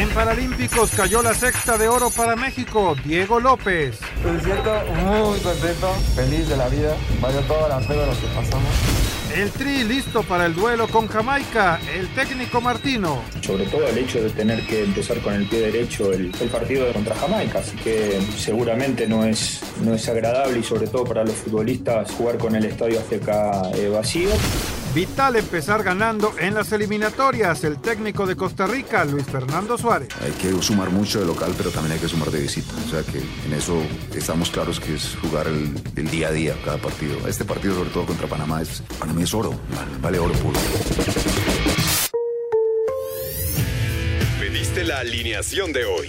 En Paralímpicos cayó la sexta de oro para México, Diego López. Me siento muy contento, feliz de la vida. Valió toda la pena lo que pasamos. El Tri listo para el duelo con Jamaica, el técnico Martino. Sobre todo el hecho de tener que empezar con el pie derecho el, el partido contra Jamaica, así que seguramente no es, no es agradable y sobre todo para los futbolistas jugar con el estadio Azteca eh, vacío. Vital empezar ganando en las eliminatorias. El técnico de Costa Rica, Luis Fernando Suárez. Hay que sumar mucho de local, pero también hay que sumar de visita. O sea que en eso estamos claros que es jugar el, el día a día cada partido. Este partido, sobre todo contra Panamá, es, para mí es oro. Vale, vale oro puro. Pediste la alineación de hoy.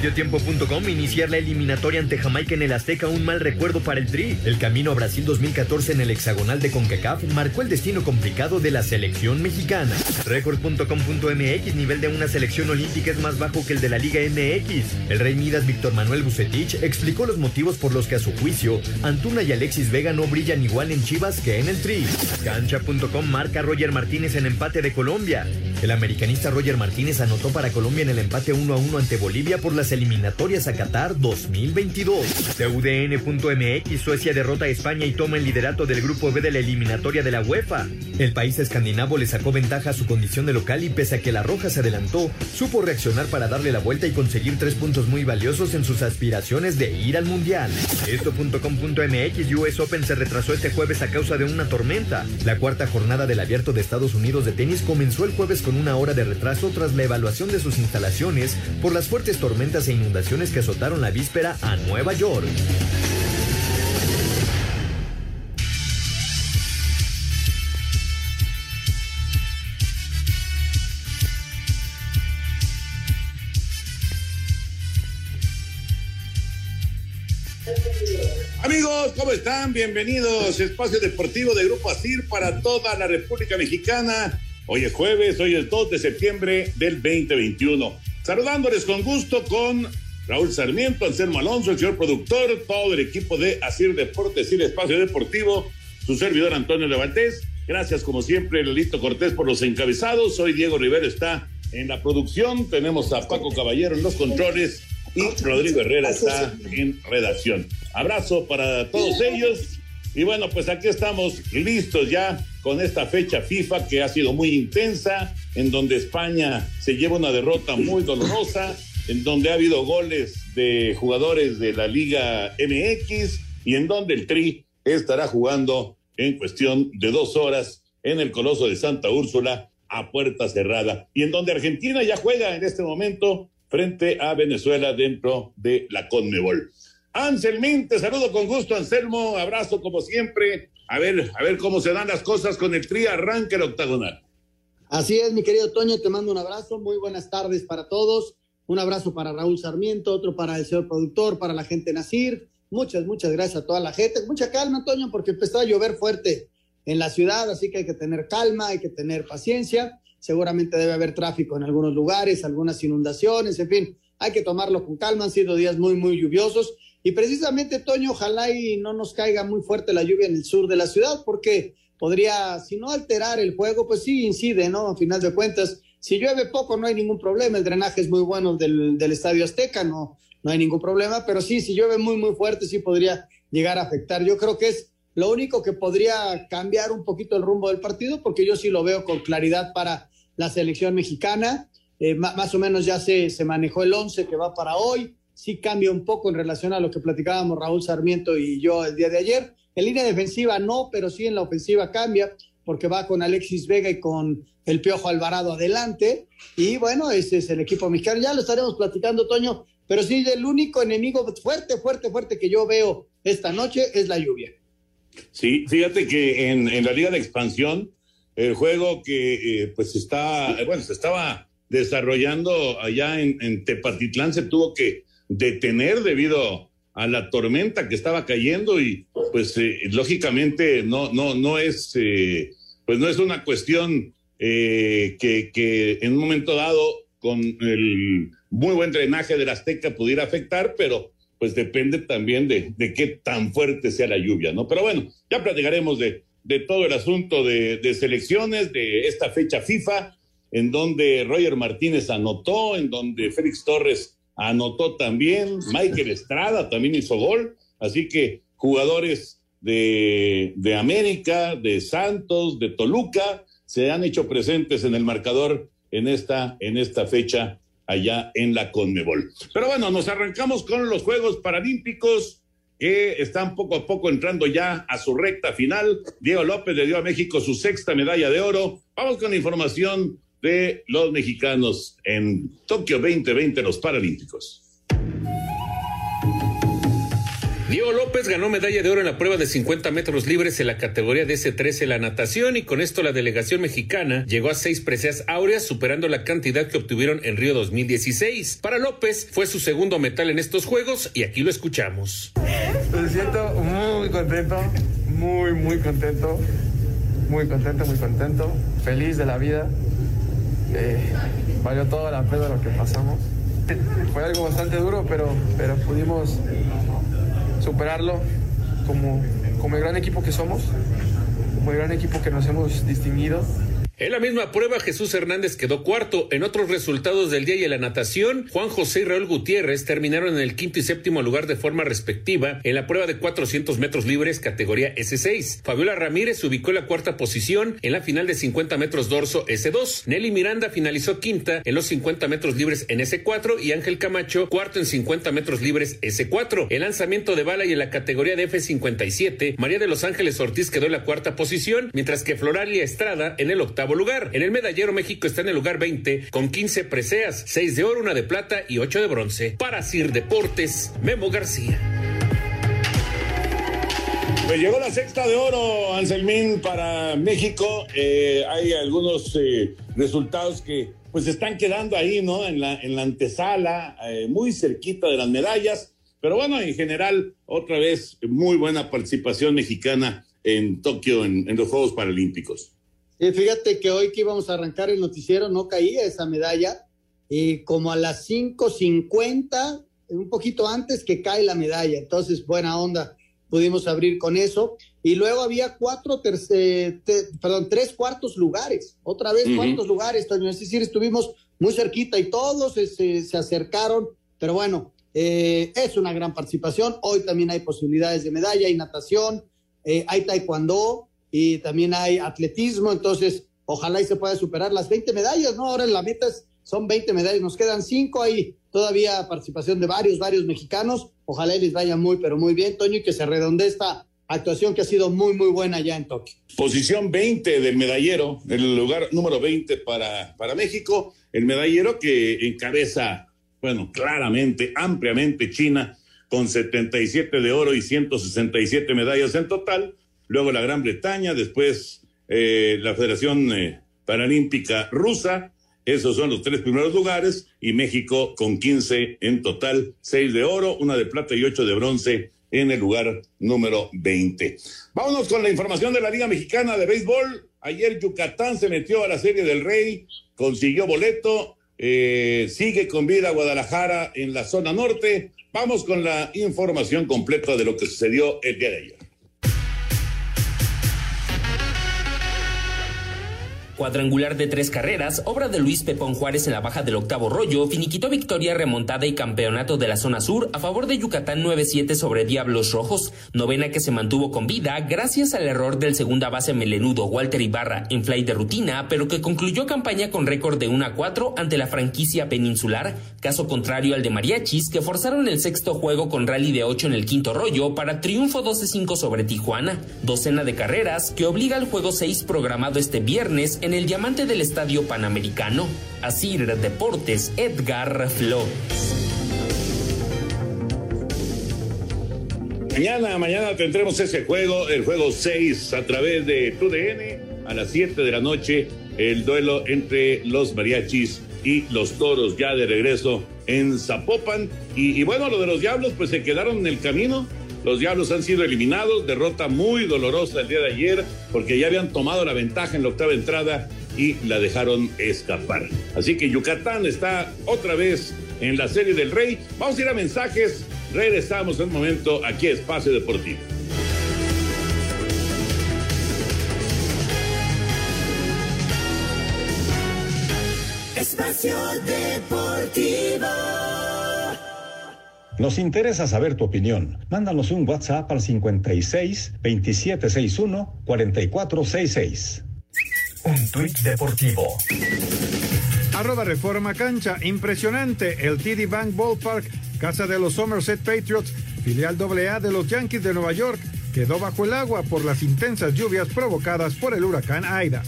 Mediotiempo.com iniciar la eliminatoria ante Jamaica en el Azteca un mal recuerdo para el Tri. El camino a Brasil 2014 en el hexagonal de CONCACAF marcó el destino complicado de la selección mexicana. Record.com.mx nivel de una selección olímpica es más bajo que el de la Liga MX. El rey Midas Víctor Manuel Bucetich explicó los motivos por los que a su juicio Antuna y Alexis Vega no brillan igual en Chivas que en el Tri. Cancha.com marca Roger Martínez en empate de Colombia. El americanista Roger Martínez anotó para Colombia en el empate 1 a 1 ante Bolivia por eliminatorias a Qatar 2022. TUDN.mx Suecia derrota a España y toma el liderato del grupo B de la eliminatoria de la UEFA. El país escandinavo le sacó ventaja a su condición de local y pese a que la Roja se adelantó, supo reaccionar para darle la vuelta y conseguir tres puntos muy valiosos en sus aspiraciones de ir al Mundial. Esto.com.mx US Open se retrasó este jueves a causa de una tormenta. La cuarta jornada del Abierto de Estados Unidos de tenis comenzó el jueves con una hora de retraso tras la evaluación de sus instalaciones por las fuertes tormentas e inundaciones que azotaron la víspera a Nueva York. Amigos, ¿cómo están? Bienvenidos. Espacio Deportivo de Grupo ASIR para toda la República Mexicana. Hoy es jueves, hoy es 2 de septiembre del 2021. Saludándoles con gusto con Raúl Sarmiento, Anselmo Alonso, el señor productor, todo el equipo de Asir Deportes y el Espacio Deportivo, su servidor Antonio Levantés. Gracias, como siempre, Lelito Cortés por los encabezados. Hoy Diego Rivero está en la producción. Tenemos a Paco Caballero en los controles y Rodrigo Herrera está en redacción. Abrazo para todos ellos. Y bueno, pues aquí estamos listos ya con esta fecha FIFA que ha sido muy intensa, en donde España se lleva una derrota muy dolorosa, en donde ha habido goles de jugadores de la Liga MX y en donde el Tri estará jugando en cuestión de dos horas en el Coloso de Santa Úrsula a puerta cerrada y en donde Argentina ya juega en este momento frente a Venezuela dentro de la Conmebol. Anselmín, te saludo con gusto, Anselmo, abrazo como siempre. A ver, a ver cómo se dan las cosas con el tri, arranque el octagonal. Así es, mi querido Toño, te mando un abrazo, muy buenas tardes para todos. Un abrazo para Raúl Sarmiento, otro para el señor productor, para la gente Nacir. Muchas, muchas gracias a toda la gente. Mucha calma, Toño, porque empezó a llover fuerte en la ciudad, así que hay que tener calma, hay que tener paciencia. Seguramente debe haber tráfico en algunos lugares, algunas inundaciones, en fin, hay que tomarlo con calma. Han sido días muy, muy lluviosos. Y precisamente, Toño, ojalá y no nos caiga muy fuerte la lluvia en el sur de la ciudad, porque podría, si no alterar el juego, pues sí incide, ¿no? A final de cuentas, si llueve poco no hay ningún problema, el drenaje es muy bueno del, del Estadio Azteca, no, no hay ningún problema, pero sí, si llueve muy, muy fuerte, sí podría llegar a afectar. Yo creo que es lo único que podría cambiar un poquito el rumbo del partido, porque yo sí lo veo con claridad para la selección mexicana. Eh, más o menos ya se, se manejó el 11 que va para hoy. Sí cambia un poco en relación a lo que platicábamos Raúl Sarmiento y yo el día de ayer. En línea defensiva no, pero sí en la ofensiva cambia, porque va con Alexis Vega y con el Piojo Alvarado adelante. Y bueno, ese es el equipo mexicano. Ya lo estaremos platicando, Toño, pero sí, el único enemigo fuerte, fuerte, fuerte que yo veo esta noche es la lluvia. Sí, fíjate que en, en la Liga de Expansión, el juego que eh, pues está, bueno, se estaba desarrollando allá en, en, Tepatitlán se tuvo que detener debido a la tormenta que estaba cayendo y pues eh, lógicamente no, no, no es, eh, pues no es una cuestión eh, que, en un momento dado con el muy buen drenaje de la Azteca pudiera afectar, pero pues depende también de, de, qué tan fuerte sea la lluvia, ¿no? Pero bueno, ya platicaremos de, de todo el asunto de, de, selecciones, de esta fecha FIFA, en donde Roger Martínez anotó, en donde Félix Torres anotó también, Michael Estrada también hizo gol, así que jugadores de, de América, de Santos, de Toluca, se han hecho presentes en el marcador en esta, en esta fecha allá en la Conmebol. Pero bueno, nos arrancamos con los Juegos Paralímpicos que están poco a poco entrando ya a su recta final. Diego López le dio a México su sexta medalla de oro. Vamos con la información de los mexicanos en Tokio 2020, los Paralímpicos. Diego López ganó medalla de oro en la prueba de 50 metros libres en la categoría de S13 en la natación y con esto la delegación mexicana llegó a seis preseas áureas superando la cantidad que obtuvieron en Río 2016. Para López fue su segundo metal en estos Juegos y aquí lo escuchamos. Me siento muy contento, muy, muy contento, muy contento, muy contento, feliz de la vida. Eh, valió toda la pena lo que pasamos. Fue algo bastante duro, pero, pero pudimos superarlo como, como el gran equipo que somos, como el gran equipo que nos hemos distinguido. En la misma prueba, Jesús Hernández quedó cuarto. En otros resultados del día y en la natación, Juan José y Raúl Gutiérrez terminaron en el quinto y séptimo lugar de forma respectiva en la prueba de 400 metros libres categoría S6. Fabiola Ramírez ubicó la cuarta posición en la final de 50 metros dorso S2. Nelly Miranda finalizó quinta en los 50 metros libres en S4 y Ángel Camacho cuarto en 50 metros libres S4. El lanzamiento de bala y en la categoría de F57, María de los Ángeles Ortiz quedó en la cuarta posición, mientras que Floralia Estrada en el octavo lugar. En el medallero México está en el lugar 20 con 15 preseas, 6 de oro, una de plata y 8 de bronce. Para Sir Deportes, Memo García. Pues llegó la sexta de oro, Anselmín, para México. Eh, hay algunos eh, resultados que pues están quedando ahí, ¿no? En la, en la antesala, eh, muy cerquita de las medallas. Pero bueno, en general, otra vez, muy buena participación mexicana en Tokio en, en los Juegos Paralímpicos. Y fíjate que hoy que íbamos a arrancar el noticiero no caía esa medalla y como a las 5.50, un poquito antes que cae la medalla. Entonces, buena onda, pudimos abrir con eso. Y luego había cuatro, tercer, te, perdón, tres cuartos lugares. Otra vez, -hmm. cuartos lugares, Toño. Es decir, estuvimos muy cerquita y todos se, se, se acercaron. Pero bueno, eh, es una gran participación. Hoy también hay posibilidades de medalla, hay natación, eh, hay taekwondo y también hay atletismo, entonces ojalá y se pueda superar las 20 medallas, ¿no? Ahora en la meta son 20 medallas, nos quedan 5 ahí, todavía participación de varios, varios mexicanos, ojalá y les vaya muy, pero muy bien, Toño, y que se redonde esta actuación que ha sido muy, muy buena ya en Tokio. Posición 20 del medallero, el lugar número 20 para, para México, el medallero que encabeza, bueno, claramente, ampliamente China, con 77 de oro y 167 medallas en total, luego la Gran Bretaña, después eh, la Federación eh, Paralímpica Rusa, esos son los tres primeros lugares, y México con 15 en total, 6 de oro, una de plata y 8 de bronce en el lugar número 20. Vámonos con la información de la Liga Mexicana de Béisbol. Ayer Yucatán se metió a la Serie del Rey, consiguió boleto, eh, sigue con vida Guadalajara en la zona norte. Vamos con la información completa de lo que sucedió el día de ayer. Cuadrangular de tres carreras, obra de Luis Pepón Juárez en la baja del octavo rollo, finiquitó victoria remontada y campeonato de la zona sur a favor de Yucatán 9-7 sobre Diablos Rojos, novena que se mantuvo con vida gracias al error del segunda base melenudo Walter Ibarra en fly de rutina, pero que concluyó campaña con récord de 1 4 ante la franquicia peninsular, caso contrario al de Mariachis que forzaron el sexto juego con rally de 8 en el quinto rollo para triunfo 12-5 sobre Tijuana, docena de carreras que obliga al juego 6 programado este viernes en el diamante del Estadio Panamericano. Asir Deportes, Edgar Flores. Mañana, mañana tendremos ese juego, el juego 6 a través de TUDN a las 7 de la noche, el duelo entre los mariachis y los toros ya de regreso en Zapopan. Y, y, bueno, lo de los diablos pues se quedaron en el camino. Los diablos han sido eliminados, derrota muy dolorosa el día de ayer porque ya habían tomado la ventaja en la octava entrada y la dejaron escapar. Así que Yucatán está otra vez en la serie del Rey. Vamos a ir a mensajes. Regresamos en un momento aquí a Espacio Deportivo. Espacio Deportivo. Nos interesa saber tu opinión. Mándanos un WhatsApp al 56 2761 4466. Un tuit deportivo. Arroba Reforma Cancha. Impresionante. El TD Bank Ballpark, casa de los Somerset Patriots, filial AA de los Yankees de Nueva York, quedó bajo el agua por las intensas lluvias provocadas por el huracán Aida.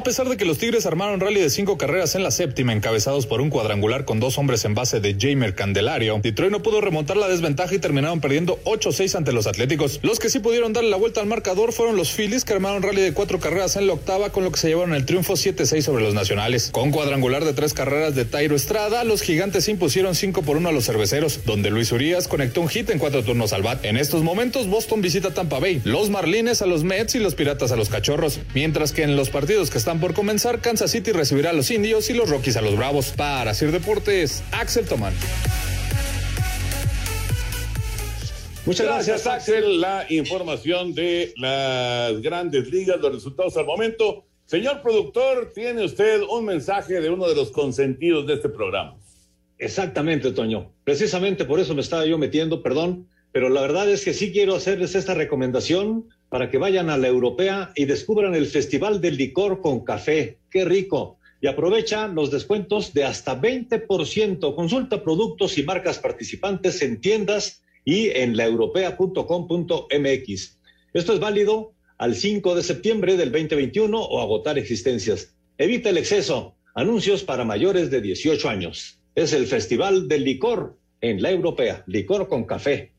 A pesar de que los Tigres armaron rally de cinco carreras en la séptima, encabezados por un cuadrangular con dos hombres en base de Jamer Candelario, Detroit no pudo remontar la desventaja y terminaron perdiendo 8-6 ante los Atléticos. Los que sí pudieron darle la vuelta al marcador fueron los Phillies, que armaron rally de cuatro carreras en la octava, con lo que se llevaron el triunfo 7-6 sobre los Nacionales. Con cuadrangular de tres carreras de Tairo Estrada, los Gigantes impusieron 5 por 1 a los Cerveceros, donde Luis Urias conectó un hit en cuatro turnos al bat. En estos momentos, Boston visita Tampa Bay, los Marlines a los Mets y los Piratas a los Cachorros, mientras que en los partidos que están por comenzar, Kansas City recibirá a los Indios y los Rockies a los Bravos. Para Sir Deportes, Axel Tomán. Muchas gracias, Axel. La información de las grandes ligas, los resultados al momento. Señor productor, tiene usted un mensaje de uno de los consentidos de este programa. Exactamente, Toño. Precisamente por eso me estaba yo metiendo, perdón, pero la verdad es que sí quiero hacerles esta recomendación para que vayan a la europea y descubran el Festival del Licor con Café. ¡Qué rico! Y aprovechan los descuentos de hasta 20%. Consulta productos y marcas participantes en tiendas y en laeuropea.com.mx. Esto es válido al 5 de septiembre del 2021 o agotar existencias. Evita el exceso. Anuncios para mayores de 18 años. Es el Festival del Licor en la Europea. Licor con café.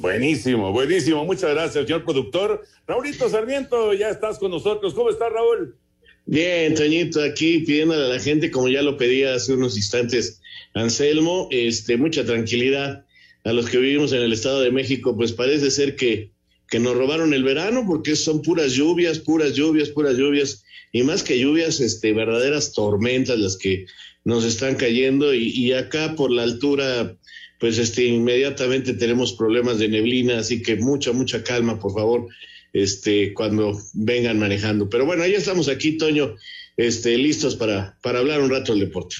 Buenísimo, buenísimo. Muchas gracias, señor productor. Raulito Sarmiento, ya estás con nosotros. ¿Cómo está, Raúl? Bien, Toñito, aquí pidiéndole a la gente, como ya lo pedía hace unos instantes Anselmo, este, mucha tranquilidad a los que vivimos en el Estado de México, pues parece ser que, que nos robaron el verano porque son puras lluvias, puras lluvias, puras lluvias, y más que lluvias, este, verdaderas tormentas las que nos están cayendo, y, y acá por la altura pues este inmediatamente tenemos problemas de neblina, así que mucha, mucha calma, por favor, este, cuando vengan manejando. Pero bueno, ya estamos aquí, Toño, este, listos para, para hablar un rato del deporte.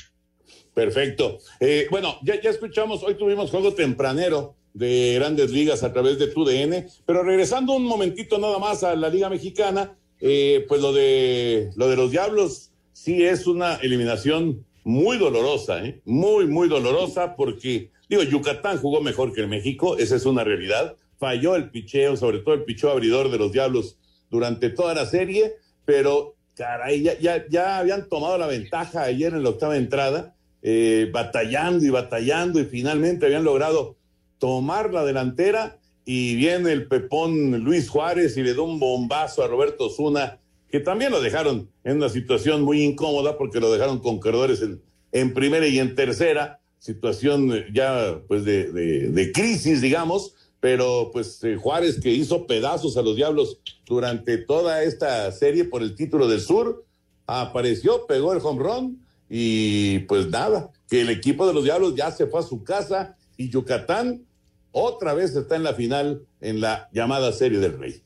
Perfecto. Eh, bueno, ya, ya escuchamos, hoy tuvimos juego tempranero de grandes ligas a través de TUDN, pero regresando un momentito nada más a la Liga Mexicana, eh, pues lo de, lo de los Diablos sí es una eliminación muy dolorosa, ¿eh? muy, muy dolorosa, porque Digo, Yucatán jugó mejor que el México, esa es una realidad. Falló el picheo, sobre todo el picheo abridor de los Diablos durante toda la serie, pero caray, ya, ya, ya habían tomado la ventaja ayer en la octava entrada, eh, batallando y batallando, y finalmente habían logrado tomar la delantera. Y viene el pepón Luis Juárez y le da un bombazo a Roberto Zuna, que también lo dejaron en una situación muy incómoda porque lo dejaron con corredores en, en primera y en tercera situación ya pues de, de, de crisis, digamos, pero pues eh, Juárez que hizo pedazos a los Diablos durante toda esta serie por el título del Sur, apareció, pegó el home run y pues nada, que el equipo de los Diablos ya se fue a su casa y Yucatán otra vez está en la final en la llamada Serie del Rey.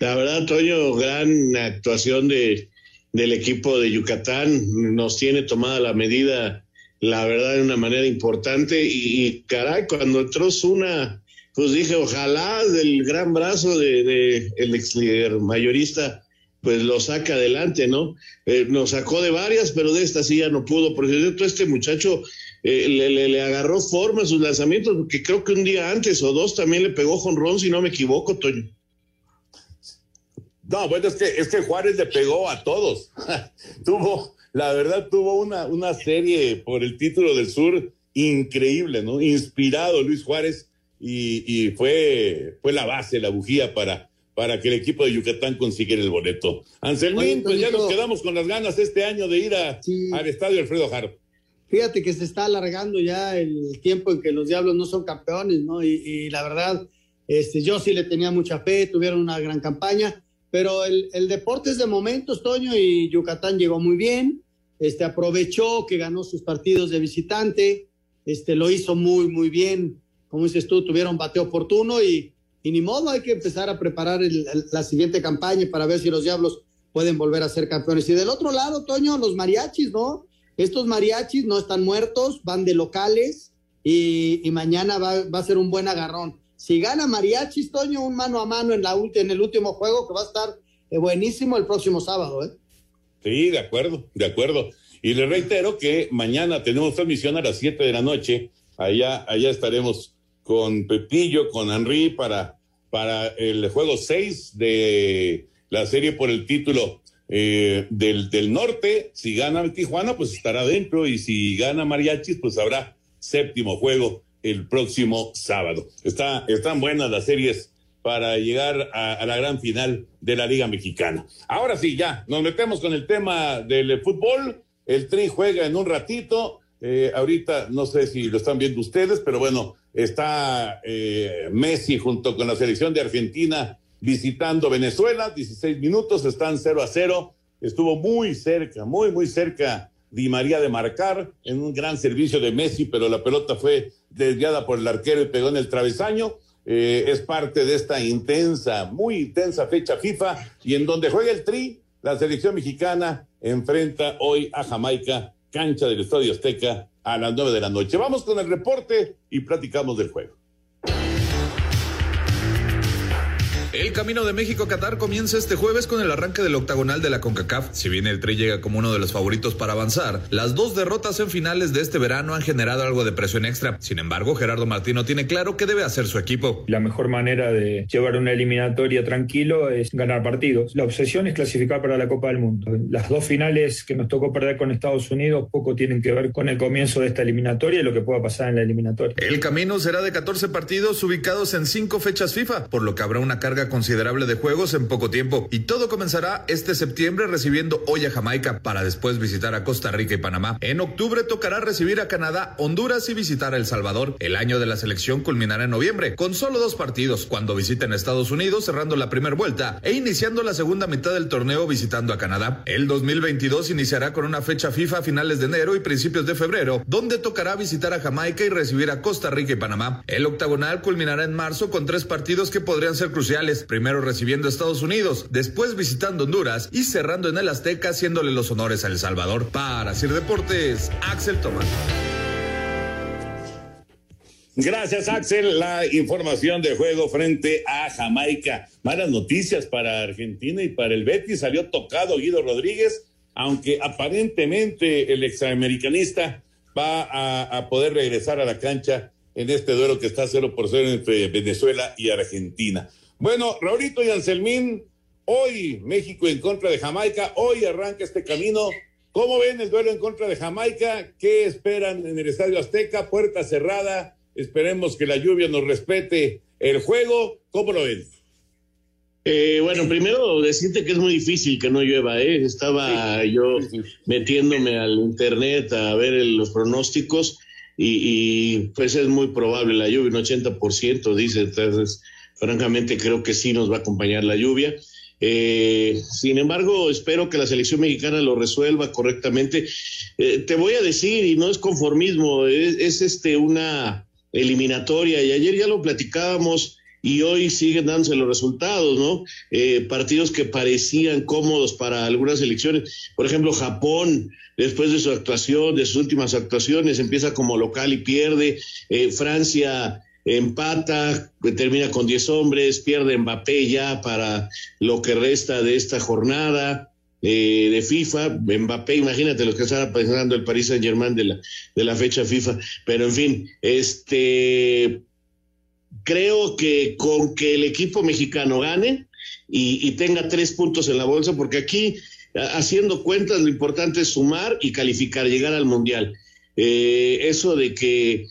La verdad, Toño, gran actuación de, del equipo de Yucatán. Nos tiene tomada la medida, la verdad, de una manera importante. Y, caray, cuando entró una, pues dije, ojalá del gran brazo de, el ex líder mayorista, pues lo saca adelante, ¿no? Eh, nos sacó de varias, pero de esta sí ya no pudo. Por cierto, este muchacho eh, le, le, le, agarró forma a sus lanzamientos, porque creo que un día antes o dos también le pegó jonrón, si no me equivoco, Toño. No, bueno, es que, es que Juárez le pegó a todos. tuvo, la verdad, tuvo una, una serie por el título del sur increíble, ¿no? Inspirado Luis Juárez y, y fue, fue la base, la bujía para, para que el equipo de Yucatán consiguiera el boleto. Anselmín, pues ya nos quedamos con las ganas este año de ir a, sí. al estadio Alfredo Jaro. Fíjate que se está alargando ya el tiempo en que los Diablos no son campeones, ¿no? Y, y la verdad, este, yo sí le tenía mucha fe, tuvieron una gran campaña pero el, el, deporte es de momentos, Toño, y Yucatán llegó muy bien, este, aprovechó que ganó sus partidos de visitante, este, lo hizo muy, muy bien, como dices tú, tuvieron bateo oportuno y, ni modo, hay que empezar a preparar el, la siguiente campaña para ver si los Diablos pueden volver a ser campeones. Y del otro lado, Toño, los mariachis, ¿no? Estos mariachis no están muertos, van de locales y, y mañana va, va a ser un buen agarrón si gana Mariachis, Toño, un mano a mano en, la, en el último juego que va a estar eh, buenísimo el próximo sábado. ¿eh? Sí, de acuerdo, de acuerdo. Y le reitero que mañana tenemos transmisión a las 7 de la noche. Allá, allá estaremos con Pepillo, con Henry para, para el juego 6 de la serie por el título eh, del, del norte. Si gana Tijuana, pues estará dentro. Y si gana Mariachis, pues habrá séptimo juego el próximo sábado. Está, están buenas las series para llegar a, a, la gran final de la Liga Mexicana. Ahora sí, ya, nos metemos con el tema del fútbol. El Tri juega en un ratito. Eh, ahorita no sé si lo están viendo ustedes, pero bueno, está eh, Messi junto con la selección de Argentina visitando Venezuela. 16 minutos, están 0 a 0. Estuvo muy cerca, muy, muy cerca Di María de marcar en un gran servicio de Messi, pero la pelota fue desviada por el arquero y pegó en el travesaño. Eh, es parte de esta intensa, muy intensa fecha FIFA y en donde juega el Tri, la selección mexicana enfrenta hoy a Jamaica, cancha del Estadio Azteca a las nueve de la noche. Vamos con el reporte y platicamos del juego. El camino de México a Qatar comienza este jueves con el arranque del octagonal de la CONCACAF. Si bien el Tri llega como uno de los favoritos para avanzar, las dos derrotas en finales de este verano han generado algo de presión extra. Sin embargo, Gerardo Martino tiene claro qué debe hacer su equipo. La mejor manera de llevar una eliminatoria tranquilo es ganar partidos. La obsesión es clasificar para la Copa del Mundo. Las dos finales que nos tocó perder con Estados Unidos poco tienen que ver con el comienzo de esta eliminatoria y lo que pueda pasar en la eliminatoria. El camino será de 14 partidos ubicados en cinco fechas FIFA, por lo que habrá una carga considerable de juegos en poco tiempo y todo comenzará este septiembre recibiendo hoy a Jamaica para después visitar a Costa Rica y Panamá. En octubre tocará recibir a Canadá, Honduras y visitar a El Salvador. El año de la selección culminará en noviembre con solo dos partidos cuando visiten Estados Unidos cerrando la primera vuelta e iniciando la segunda mitad del torneo visitando a Canadá. El 2022 iniciará con una fecha FIFA a finales de enero y principios de febrero donde tocará visitar a Jamaica y recibir a Costa Rica y Panamá. El octagonal culminará en marzo con tres partidos que podrían ser cruciales. Primero recibiendo Estados Unidos, después visitando Honduras y cerrando en el Azteca haciéndole los honores a El Salvador. Para Sir Deportes, Axel Tomás. Gracias, Axel. La información de juego frente a Jamaica. Malas noticias para Argentina y para el Betis. Salió tocado Guido Rodríguez, aunque aparentemente el examericanista va a, a poder regresar a la cancha en este duelo que está 0 por 0 entre Venezuela y Argentina. Bueno, Raulito y Anselmín, hoy México en contra de Jamaica, hoy arranca este camino. ¿Cómo ven el duelo en contra de Jamaica? ¿Qué esperan en el Estadio Azteca? Puerta cerrada. Esperemos que la lluvia nos respete el juego. ¿Cómo lo ven? Eh, bueno, primero decirte que es muy difícil que no llueva, ¿eh? Estaba sí, yo sí, metiéndome al internet a ver el, los pronósticos y, y, pues es muy probable la lluvia, un 80% dice, entonces francamente creo que sí nos va a acompañar la lluvia. Eh, sin embargo, espero que la selección mexicana lo resuelva correctamente. Eh, te voy a decir, y no es conformismo, es, es, este una eliminatoria y ayer ya lo platicábamos y hoy siguen dándose los resultados, ¿no? Eh, partidos que parecían cómodos para algunas elecciones. Por ejemplo, Japón, después de su actuación, de sus últimas actuaciones, empieza como local y pierde. Eh, Francia empata, termina con 10 hombres, pierde Mbappé ya para lo que resta de esta jornada. Eh, de FIFA, Mbappé, imagínate lo que estaba pensando el Paris Saint Germain de la, de la fecha FIFA, pero en fin, este creo que con que el equipo mexicano gane y, tenga tres puntos en la bolsa, porque aquí, haciendo cuentas, lo importante es sumar y calificar, llegar al Mundial. Eh, eso de que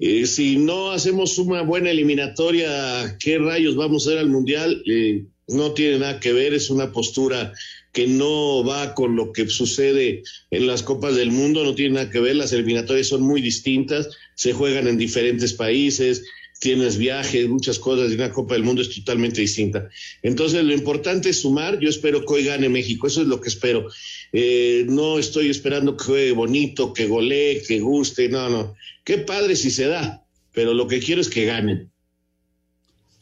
eh, si no hacemos una buena eliminatoria, ¿qué rayos vamos a hacer al Mundial? Eh, no tiene nada que ver, es una postura que no va con lo que sucede en las Copas del Mundo, no tiene nada que ver, las eliminatorias son muy distintas, se juegan en diferentes países, tienes viajes, muchas cosas, y una Copa del Mundo es totalmente distinta. Entonces, lo importante es sumar, yo espero que hoy gane México, eso es lo que espero. Eh, no estoy esperando que juegue bonito, que golee, que guste, no, no. Qué padre si se da, pero lo que quiero es que ganen.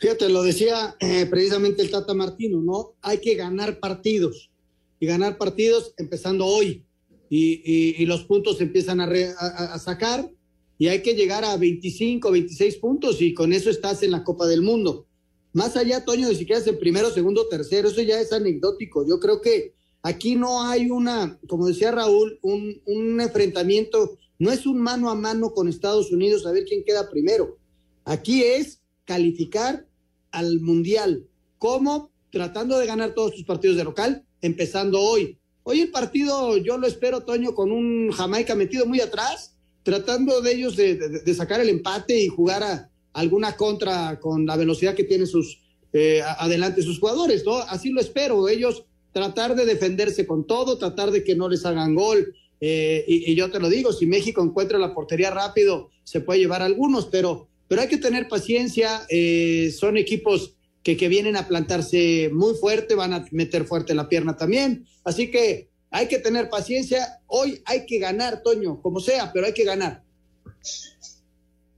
Fíjate, lo decía eh, precisamente el Tata Martino, ¿no? Hay que ganar partidos y ganar partidos empezando hoy. Y, los puntos empiezan a, a sacar y hay que llegar a 25, 26 puntos y con eso estás en la Copa del Mundo. Más allá, Toño, de si quedas en primero, segundo, tercero, eso ya es anecdótico. Yo creo que aquí no hay una, como decía Raúl, un, enfrentamiento, no es un mano a mano con Estados Unidos a ver quién queda primero. Aquí es calificar al Mundial. ¿Cómo? Tratando de ganar todos tus partidos de local, empezando hoy. Hoy el partido yo lo espero, Toño, con un Jamaica metido muy atrás tratando de ellos de, sacar el empate y jugar a alguna contra con la velocidad que tienen sus eh, adelante sus jugadores, ¿no? Así lo espero, ellos tratar de defenderse con todo, tratar de que no les hagan gol. Eh, y, yo te lo digo, si México encuentra la portería rápido, se puede llevar algunos, pero, pero hay que tener paciencia. Eh, son equipos que, que vienen a plantarse muy fuerte, van a meter fuerte la pierna también. Así que hay que tener paciencia. Hoy hay que ganar, Toño, como sea, pero hay que ganar.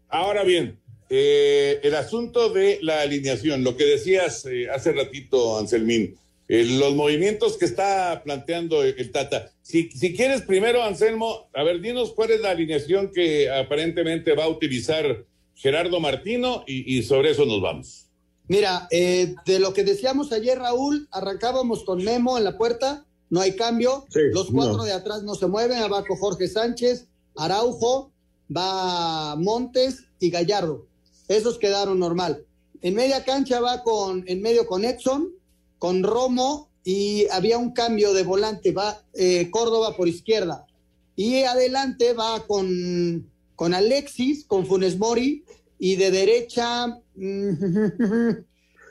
Ahora bien, eh, el asunto de la alineación, lo que decías eh, hace ratito, Anselmín, eh, los movimientos que está planteando el, Tata. Si, si, quieres primero, Anselmo, a ver, dinos cuál es la alineación que aparentemente va a utilizar Gerardo Martino y, y sobre eso nos vamos. Mira, de lo que decíamos ayer, Raúl, arrancábamos con Memo en la puerta, no hay cambio. Los cuatro de atrás no se mueven. Abajo Jorge Sánchez, Araujo, va Montes y Gallardo. Esos quedaron normal. En media cancha va con, en medio con Edson, con Romo y había un cambio de volante, va eh, Córdoba por izquierda. Y adelante va con, con Alexis, con Funes Mori y de derecha... el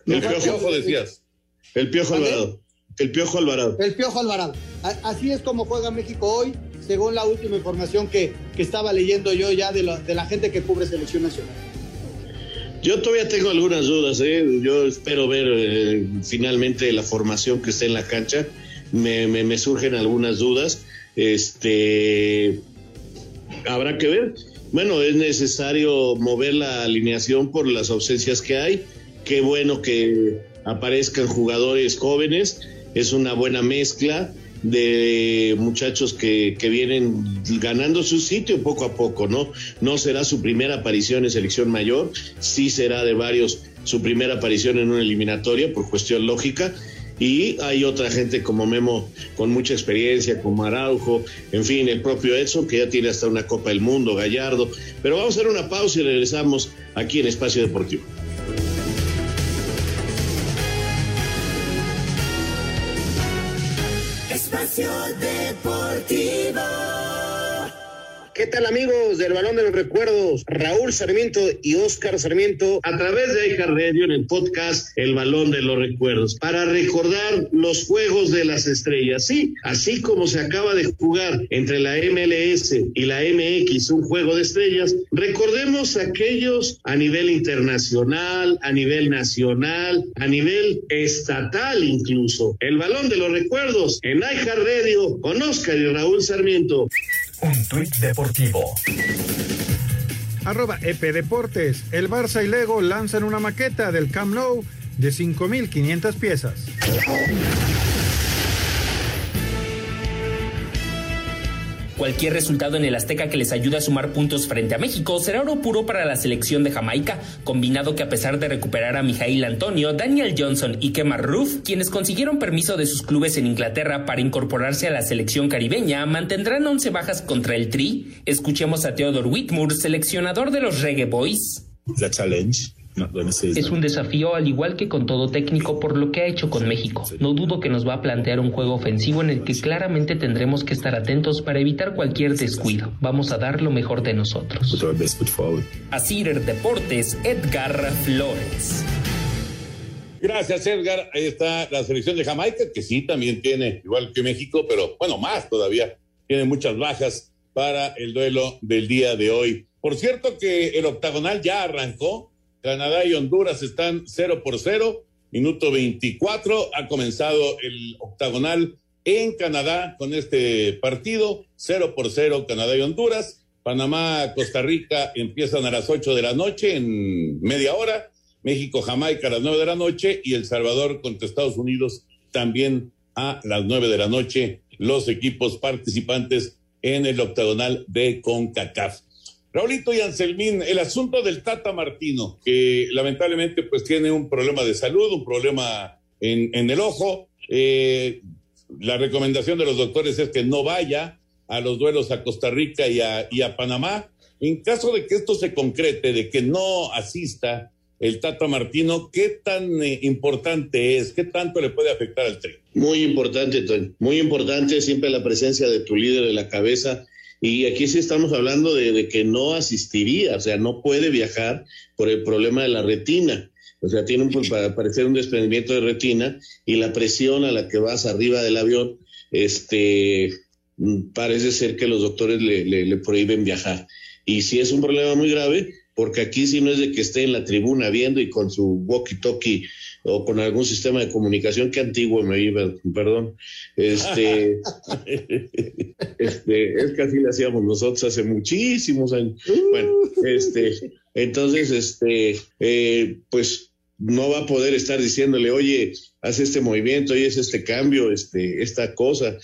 Piojo decías. El Piojo Alvarado. El Piojo Alvarado. El Piojo Alvarado. Así es como juega México hoy, según la última información que, estaba leyendo yo ya de, de la gente que cubre selección nacional. Yo todavía tengo algunas dudas, ¿eh? yo espero ver eh, finalmente la formación que está en la cancha, me, me, surgen algunas dudas, este, habrá que ver, bueno, es necesario mover la alineación por las ausencias que hay, qué bueno que aparezcan jugadores jóvenes, es una buena mezcla de muchachos que, que, vienen ganando su sitio poco a poco, ¿no? No será su primera aparición en selección mayor, sí será de varios su primera aparición en una eliminatoria por cuestión lógica. Y hay otra gente como Memo con mucha experiencia, como Araujo, en fin, el propio Edson, que ya tiene hasta una Copa del Mundo, Gallardo. Pero vamos a hacer una pausa y regresamos aquí en Espacio Deportivo. Deportivo. ¿Qué tal amigos del Balón de los Recuerdos? Raúl Sarmiento y Oscar Sarmiento a través de Aija Radio en el podcast El Balón de los Recuerdos para recordar los Juegos de las Estrellas. Sí, así como se acaba de jugar entre la MLS y la MX un juego de estrellas, recordemos aquellos a nivel internacional, a nivel nacional, a nivel estatal incluso. El Balón de los Recuerdos en Aija Radio con Oscar y Raúl Sarmiento. Un tuit deportivo. Arroba EP Deportes. El Barça y Lego lanzan una maqueta del Camp Nou de 5.500 piezas. Cualquier resultado en el Azteca que les ayude a sumar puntos frente a México será oro puro para la selección de Jamaica, combinado que a pesar de recuperar a Mijail Antonio, Daniel Johnson y Kemar Roof, quienes consiguieron permiso de sus clubes en Inglaterra para incorporarse a la selección caribeña, mantendrán 11 bajas contra el Tri. Escuchemos a Theodore Whitmore, seleccionador de los Reggae Boys. Challenge es un desafío al igual que con todo técnico por lo que ha hecho con México. No dudo que nos va a plantear un juego ofensivo en el que claramente tendremos que estar atentos para evitar cualquier descuido. Vamos a dar lo mejor de nosotros. Así Deportes, Edgar Flores. Gracias, Edgar. Ahí está la selección de Jamaica, que sí también tiene, igual que México, pero bueno, más todavía, tiene muchas bajas para el duelo del día de hoy. Por cierto que el octagonal ya arrancó, Canadá y Honduras están 0 por 0. Minuto 24 ha comenzado el octagonal en Canadá con este partido. 0 por 0 Canadá y Honduras. Panamá, Costa Rica empiezan a las 8 de la noche en media hora. México, Jamaica a las 9 de la noche y El Salvador contra Estados Unidos también a las 9 de la noche. Los equipos participantes en el octagonal de CONCACAF. Raulito y Anselmín, el asunto del Tata Martino, que lamentablemente pues tiene un problema de salud, un problema en, el ojo. Eh, la recomendación de los doctores es que no vaya a los duelos a Costa Rica y a, Panamá. En caso de que esto se concrete, de que no asista el Tata Martino, ¿qué tan eh, importante es? ¿Qué tanto le puede afectar al tren? Muy importante, Tony. Muy importante siempre la presencia de tu líder en la cabeza y aquí sí estamos hablando de, que no asistiría, o sea, no puede viajar por el problema de la retina. O sea, tiene un, para aparecer un desprendimiento de retina y la presión a la que vas arriba del avión, este, parece ser que los doctores le, le prohíben viajar. Y si es un problema muy grave, porque aquí sí no es de que esté en la tribuna viendo y con su walkie-talkie o con algún sistema de comunicación que antiguo me iba, perdón. Este, este, es que así lo hacíamos nosotros hace muchísimos años. Bueno, este, entonces, este, eh, pues no va a poder estar diciéndole, oye, haz este movimiento, oye, es este cambio, este, esta cosa.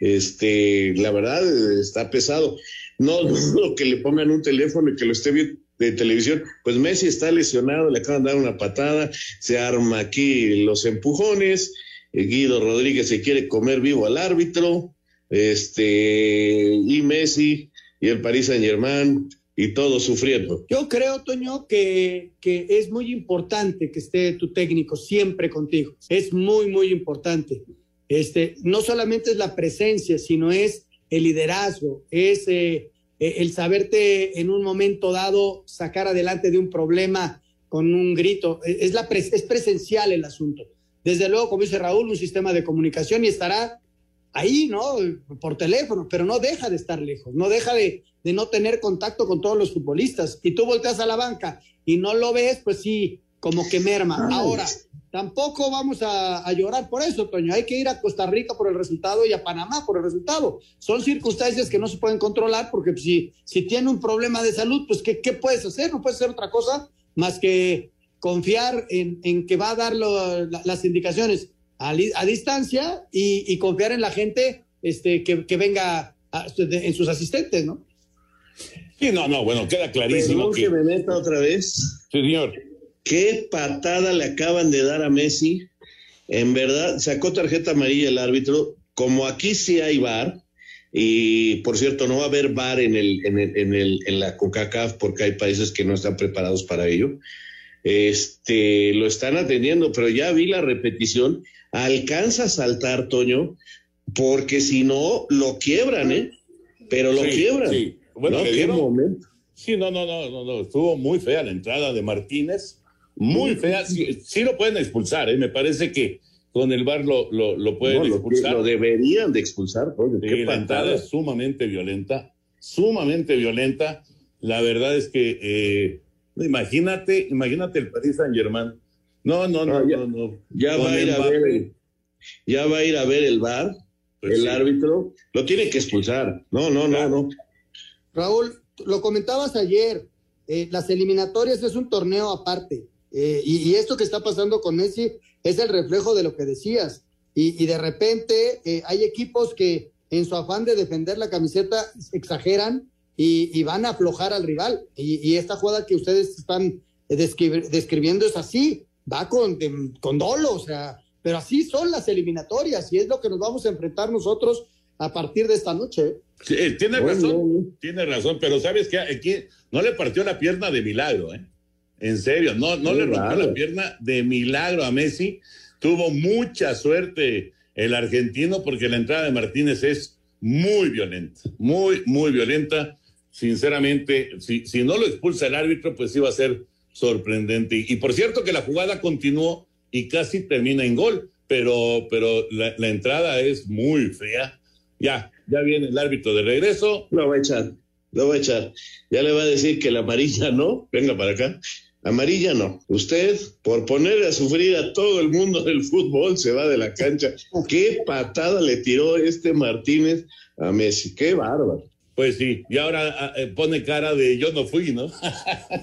Este, la verdad está pesado. No, no que le pongan un teléfono y que lo esté viendo de televisión, pues Messi está lesionado, le acaban de dar una patada, se arma aquí los empujones, eh, Guido Rodríguez se quiere comer vivo al árbitro, este, y Messi y el Paris Saint Germain y todos sufriendo. Yo creo, Toño, que, que es muy importante que esté tu técnico siempre contigo. Es muy, muy importante. Este, no solamente es la presencia, sino es el liderazgo, es eh, eh, el saberte en un momento dado sacar adelante de un problema con un grito, eh, es, la es presencial el asunto. Desde luego, como dice Raúl, un sistema de comunicación y estará ahí, ¿no? Por teléfono, pero no deja de estar lejos, no deja de, de no tener contacto con todos los futbolistas. Y tú volteas a la banca y no lo ves, pues sí, como que merma. Ahora, Tampoco vamos a, llorar por eso, Toño. Hay que ir a Costa Rica por el resultado y a Panamá por el resultado. Son circunstancias que no se pueden controlar porque si, si tiene un problema de salud, pues ¿qué, ¿qué, puedes hacer? No puedes hacer otra cosa más que confiar en, en que va a dar las indicaciones a, distancia y, confiar en la gente este, que, que venga en sus asistentes, ¿no? Sí, no, no, bueno, queda clarísimo. que... que me meta otra vez. Sí, señor. Qué patada le acaban de dar a Messi. En verdad, sacó tarjeta amarilla el árbitro. Como aquí sí hay VAR, y por cierto, no va a haber VAR en, el, en, el, en, el, en la CONCACAF porque hay países que no están preparados para ello. Este, lo están atendiendo, pero ya vi la repetición. Alcanza a saltar, Toño, porque si no, lo quiebran, ¿eh? Pero lo quiebran. Sí. Bueno, ¿Qué momento? Sí, no, no, no, no, no, estuvo muy fea la entrada de Martínez muy fea. Sí, lo pueden expulsar, ¿eh? me parece que con el bar lo, lo, pueden expulsar. Lo, deberían de expulsar. qué sumamente violenta, sumamente violenta. La verdad es que, eh, imagínate, imagínate el Paris Saint Germain. No, no, no, ya, no, no. Ya va a ir a ver, ya va a ir a ver el bar, pues el árbitro, lo tiene que expulsar. No, no, no, no. Raúl, lo comentabas ayer, eh, las eliminatorias es un torneo aparte. Eh, y, esto que está pasando con Messi es el reflejo de lo que decías. Y, de repente eh, hay equipos que en su afán de defender la camiseta exageran y, van a aflojar al rival. Y, esta jugada que ustedes están describiendo es así, va con, con dolo, o sea, pero así son las eliminatorias y es lo que nos vamos a enfrentar nosotros a partir de esta noche. Sí, eh, tiene razón, tiene razón, pero sabes que aquí no le partió la pierna de milagro, ¿eh? En serio, no, no le rompió la pierna de milagro a Messi. Tuvo mucha suerte el argentino porque la entrada de Martínez es muy violenta, muy, muy violenta. Sinceramente, si, si no lo expulsa el árbitro, pues iba a ser sorprendente. Y, por cierto que la jugada continuó y casi termina en gol, pero, pero la, la entrada es muy fea ya, ya viene el árbitro de regreso. Lo va a echar, lo va a echar. Ya le va a decir que la amarilla no, venga para acá. Amarilla no. Usted, por poner a sufrir a todo el mundo del fútbol, se va de la cancha. Qué patada le tiró este Martínez a Messi. Qué bárbaro. Pues sí, y ahora ah, eh, pone cara de yo no fui, ¿no?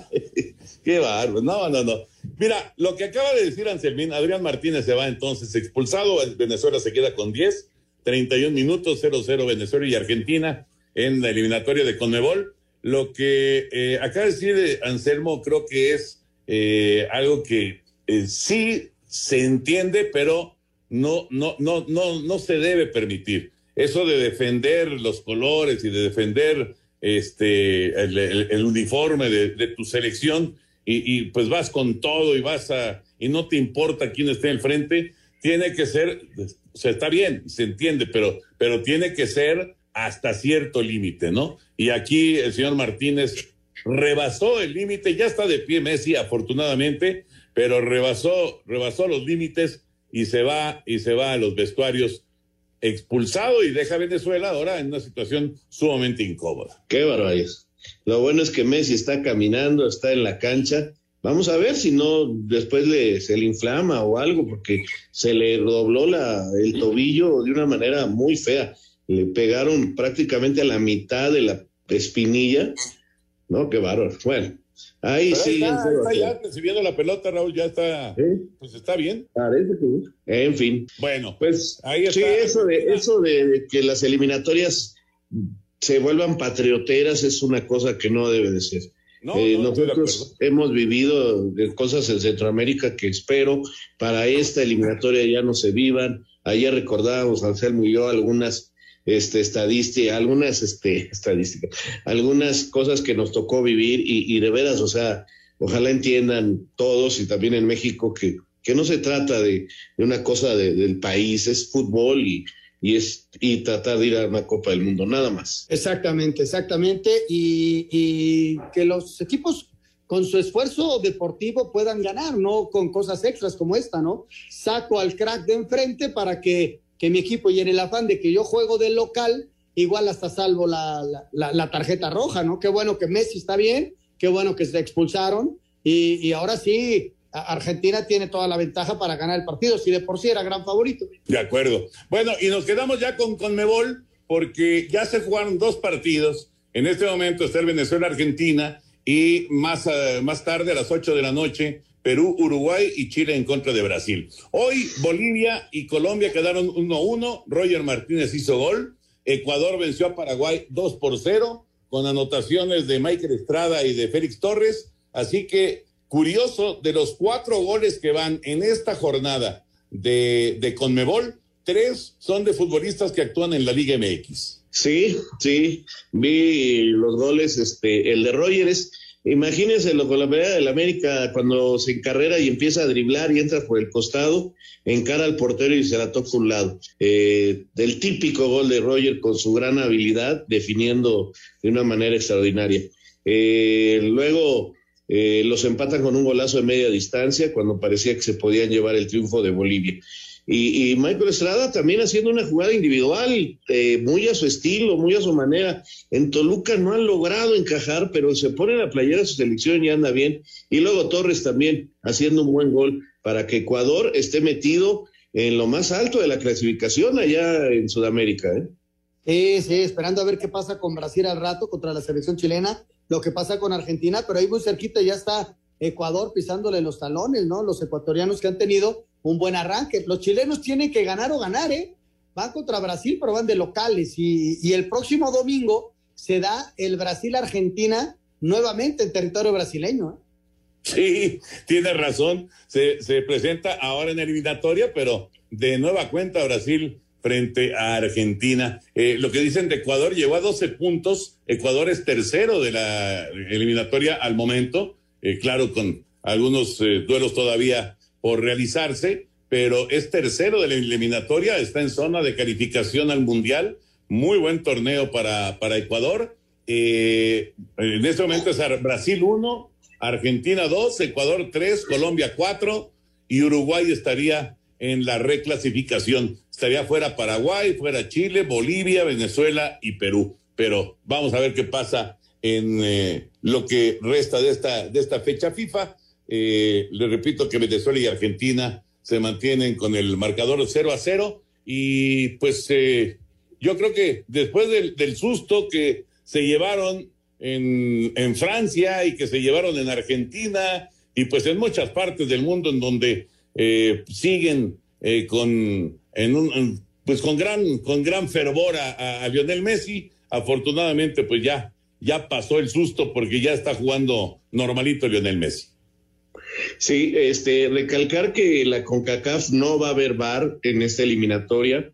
Qué bárbaro. No, no, no. Mira, lo que acaba de decir Anselmín, Adrián Martínez se va entonces expulsado, Venezuela se queda con 10 31 minutos, 0-0 Venezuela y Argentina en la eliminatoria de Conmebol. Lo que eh, acaba de decir Anselmo creo que es eh, algo que eh, sí se entiende, pero no, no, no, no, no se debe permitir. Eso de defender los colores y de defender este, el, uniforme de, tu selección y, y, pues vas con todo y vas a, y no te importa quién esté al frente, tiene que ser o sea, está bien, se entiende, pero, pero tiene que ser hasta cierto límite, ¿no? Y aquí el señor Martínez rebasó el límite, ya está de pie Messi, afortunadamente, pero rebasó, rebasó los límites y se va, y se va a los vestuarios expulsado y deja a Venezuela ahora en una situación sumamente incómoda. Qué barbaridad. Lo bueno es que Messi está caminando, está en la cancha Vamos a ver si no después le, se le inflama o algo, porque se le dobló la, el tobillo de una manera muy fea. Le pegaron prácticamente a la mitad de la espinilla. No, qué bárbaro. Bueno, ahí sí. Está, ya recibiendo la pelota, Raúl, ya está. Pues está bien. Parece que. En fin. Bueno, pues ahí está. Sí, eso de, eso de que las eliminatorias se vuelvan patrioteras es una cosa que no debe de ser. Eh, nosotros hemos vivido cosas en Centroamérica que espero para esta eliminatoria ya no se vivan. Ayer recordábamos, Anselmo y yo, algunas este, estadísticas, algunas este, estadísticas, algunas cosas que nos tocó vivir y, de veras, o sea, ojalá entiendan todos y también en México que, que no se trata de, una cosa del país, es fútbol y, y es y tratar de ir a una Copa del Mundo, nada más. Exactamente, exactamente, y, que los equipos con su esfuerzo deportivo puedan ganar, no con cosas extras como esta, ¿no? Saco al crack de enfrente para que, que mi equipo, y en el afán de que yo juego del local, igual hasta salvo la, la, tarjeta roja, ¿no? Qué bueno que Messi está bien, qué bueno que se expulsaron, y, y ahora sí, Argentina tiene toda la ventaja para ganar el partido, si de por sí era gran favorito. De acuerdo. Bueno, y nos quedamos ya con Conmebol, porque ya se jugaron dos partidos. En este momento está el Venezuela-Argentina y más, eh, más tarde a las 8 de la noche, Perú, Uruguay y Chile en contra de Brasil. Hoy Bolivia y Colombia quedaron 1-1. Roger Martínez hizo gol. Ecuador venció a Paraguay 2 por 0 con anotaciones de Michael Estrada y de Félix Torres. Así que Curioso, de los cuatro goles que van en esta jornada de, de Conmebol, tres son de futbolistas que actúan en la Liga MX. Sí, sí, vi los goles, este, el de Rogers, imagínense lo con la pelea del América cuando se encarrera y empieza a driblar y entra por el costado, encara al portero y se la toca un lado. Eh, del típico gol de Roger con su gran habilidad, definiendo de una manera extraordinaria. Eh, luego eh, los empatan con un golazo de media distancia cuando parecía que se podían llevar el triunfo de Bolivia. Y, Michael Estrada también haciendo una jugada individual, eh, muy a su estilo, muy a su manera. En Toluca no han logrado encajar, pero se pone la playera a su selección y anda bien. Y luego Torres también haciendo un buen gol para que Ecuador esté metido en lo más alto de la clasificación allá en Sudamérica. ¿eh? Sí, sí, esperando a ver qué pasa con Brasil al rato contra la selección chilena lo que pasa con Argentina, pero ahí muy cerquita ya está Ecuador pisándole los talones, ¿no? Los ecuatorianos que han tenido un buen arranque. Los chilenos tienen que ganar o ganar, ¿eh? Van contra Brasil, pero van de locales. Y, y el próximo domingo se da el Brasil-Argentina nuevamente en territorio brasileño. ¿eh? Sí, tiene razón. Se, se presenta ahora en eliminatoria, pero de nueva cuenta Brasil frente a Argentina. Eh, lo que dicen de Ecuador llegó a 12 puntos. Ecuador es tercero de la eliminatoria al momento. Eh, claro, con algunos eh, duelos todavía por realizarse, pero es tercero de la eliminatoria. Está en zona de calificación al Mundial. Muy buen torneo para, para Ecuador. en este momento es Brasil 1, Argentina 2, Ecuador 3, Colombia 4 y Uruguay estaría en la reclasificación. Estaría fuera Paraguay, fuera Chile, Bolivia, Venezuela y Perú. Pero vamos a ver qué pasa en eh, lo que resta de esta, de esta fecha FIFA. Eh, le repito que Venezuela y Argentina se mantienen con el marcador 0 a 0 y pues eh, yo creo que después del, susto que se llevaron en, en, Francia y que se llevaron en Argentina y pues en muchas partes del mundo en donde eh, siguen eh, con, en un, pues con gran, con gran fervor a, a, Lionel Messi. Afortunadamente, pues ya, ya pasó el susto porque ya está jugando normalito Lionel Messi. Sí, este, recalcar que la CONCACAF no va a haber bar en esta eliminatoria.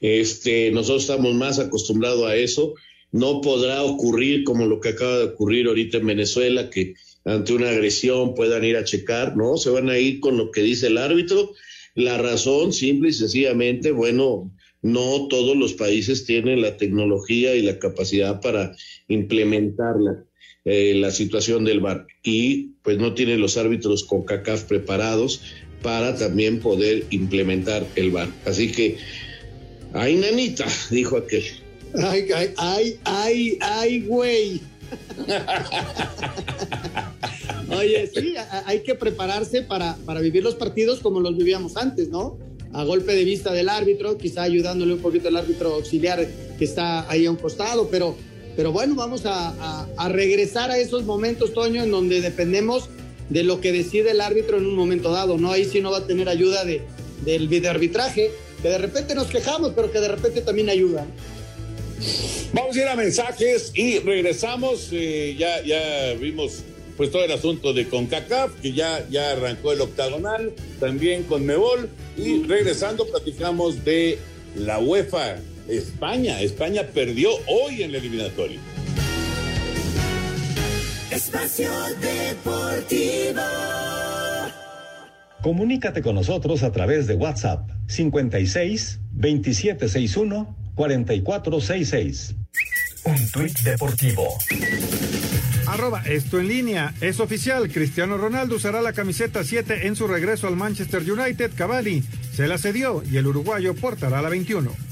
Este, nosotros estamos más acostumbrados a eso no podrá ocurrir como lo que acaba de ocurrir ahorita en Venezuela, que ante una agresión puedan ir a checar, ¿no? Se van a ir con lo que dice el árbitro. La razón, simple y sencillamente, bueno, no todos los países tienen la tecnología y la capacidad para implementar la, eh, la situación del bar y pues no tienen los árbitros con CACAF preparados para también poder implementar el bar. Así que, ay, nanita, dijo aquel. Ay, ay, ay, ay, ay, güey. Oye, sí, hay que prepararse para, para vivir los partidos como los vivíamos antes, ¿no? A golpe de vista del árbitro, quizá ayudándole un poquito al árbitro auxiliar que está ahí a un costado, pero, pero bueno, vamos a, a, regresar a esos momentos, Toño, en donde dependemos de lo que decide el árbitro en un momento dado, ¿no? Ahí sí no va a tener ayuda de, del videoarbitraje, que de repente nos quejamos, pero que de repente también ayuda. Vamos a ir a mensajes y regresamos. Eh, ya, ya vimos pues todo el asunto de CONCACAF, que ya, ya arrancó el octagonal, también con Mebol. Y regresando, platicamos de la UEFA España. España perdió hoy en la eliminatoria. Espacio Deportivo. Comunícate con nosotros a través de WhatsApp 56 2761 4466. Un tuit deportivo. Arroba esto en línea. Es oficial. Cristiano Ronaldo usará la camiseta 7 en su regreso al Manchester United. Cavani se la cedió y el uruguayo portará la 21.